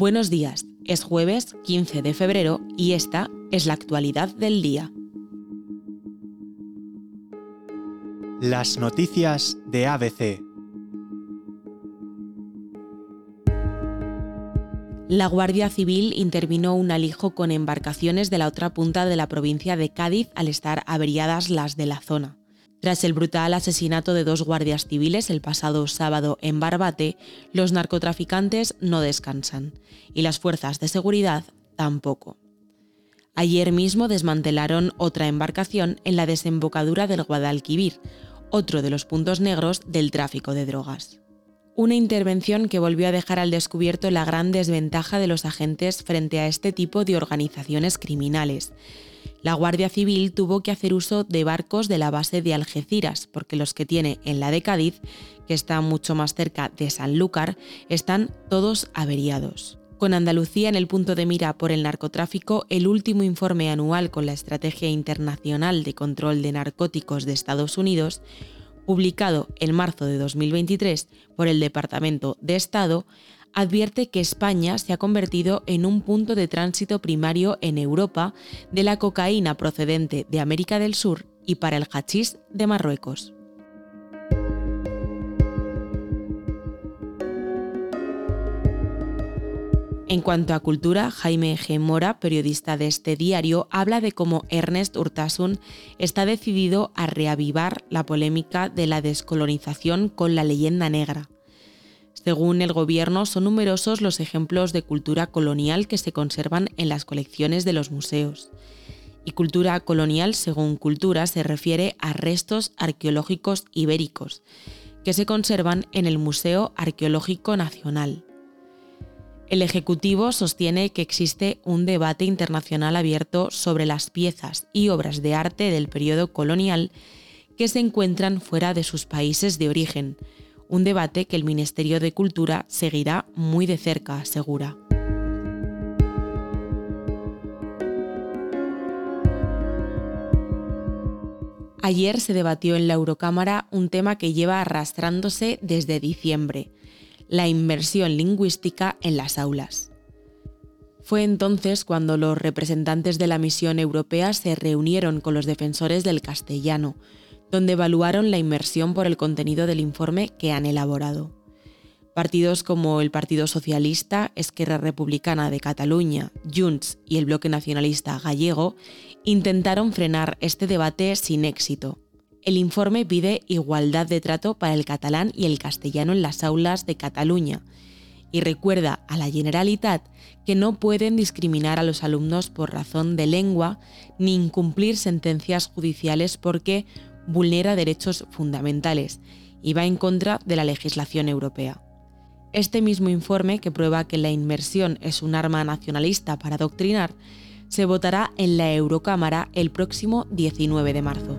Buenos días, es jueves 15 de febrero y esta es la actualidad del día. Las noticias de ABC. La Guardia Civil intervino un alijo con embarcaciones de la otra punta de la provincia de Cádiz al estar averiadas las de la zona. Tras el brutal asesinato de dos guardias civiles el pasado sábado en Barbate, los narcotraficantes no descansan y las fuerzas de seguridad tampoco. Ayer mismo desmantelaron otra embarcación en la desembocadura del Guadalquivir, otro de los puntos negros del tráfico de drogas. Una intervención que volvió a dejar al descubierto la gran desventaja de los agentes frente a este tipo de organizaciones criminales, la Guardia Civil tuvo que hacer uso de barcos de la base de Algeciras, porque los que tiene en la de Cádiz, que está mucho más cerca de Sanlúcar, están todos averiados. Con Andalucía en el punto de mira por el narcotráfico, el último informe anual con la Estrategia Internacional de Control de Narcóticos de Estados Unidos, publicado en marzo de 2023 por el Departamento de Estado, advierte que España se ha convertido en un punto de tránsito primario en Europa de la cocaína procedente de América del Sur y para el hachís de Marruecos. En cuanto a cultura, Jaime G. Mora, periodista de este diario, habla de cómo Ernest Urtasun está decidido a reavivar la polémica de la descolonización con la leyenda negra. Según el gobierno, son numerosos los ejemplos de cultura colonial que se conservan en las colecciones de los museos. Y cultura colonial, según cultura, se refiere a restos arqueológicos ibéricos, que se conservan en el Museo Arqueológico Nacional. El Ejecutivo sostiene que existe un debate internacional abierto sobre las piezas y obras de arte del periodo colonial que se encuentran fuera de sus países de origen, un debate que el Ministerio de Cultura seguirá muy de cerca, asegura. Ayer se debatió en la Eurocámara un tema que lleva arrastrándose desde diciembre, la inversión lingüística en las aulas. Fue entonces cuando los representantes de la misión europea se reunieron con los defensores del castellano, donde evaluaron la inmersión por el contenido del informe que han elaborado. Partidos como el Partido Socialista, Esquerra Republicana de Cataluña, Junts y el Bloque Nacionalista Gallego intentaron frenar este debate sin éxito. El informe pide igualdad de trato para el catalán y el castellano en las aulas de Cataluña y recuerda a la Generalitat que no pueden discriminar a los alumnos por razón de lengua ni incumplir sentencias judiciales porque vulnera derechos fundamentales y va en contra de la legislación europea. Este mismo informe, que prueba que la inmersión es un arma nacionalista para adoctrinar, se votará en la Eurocámara el próximo 19 de marzo.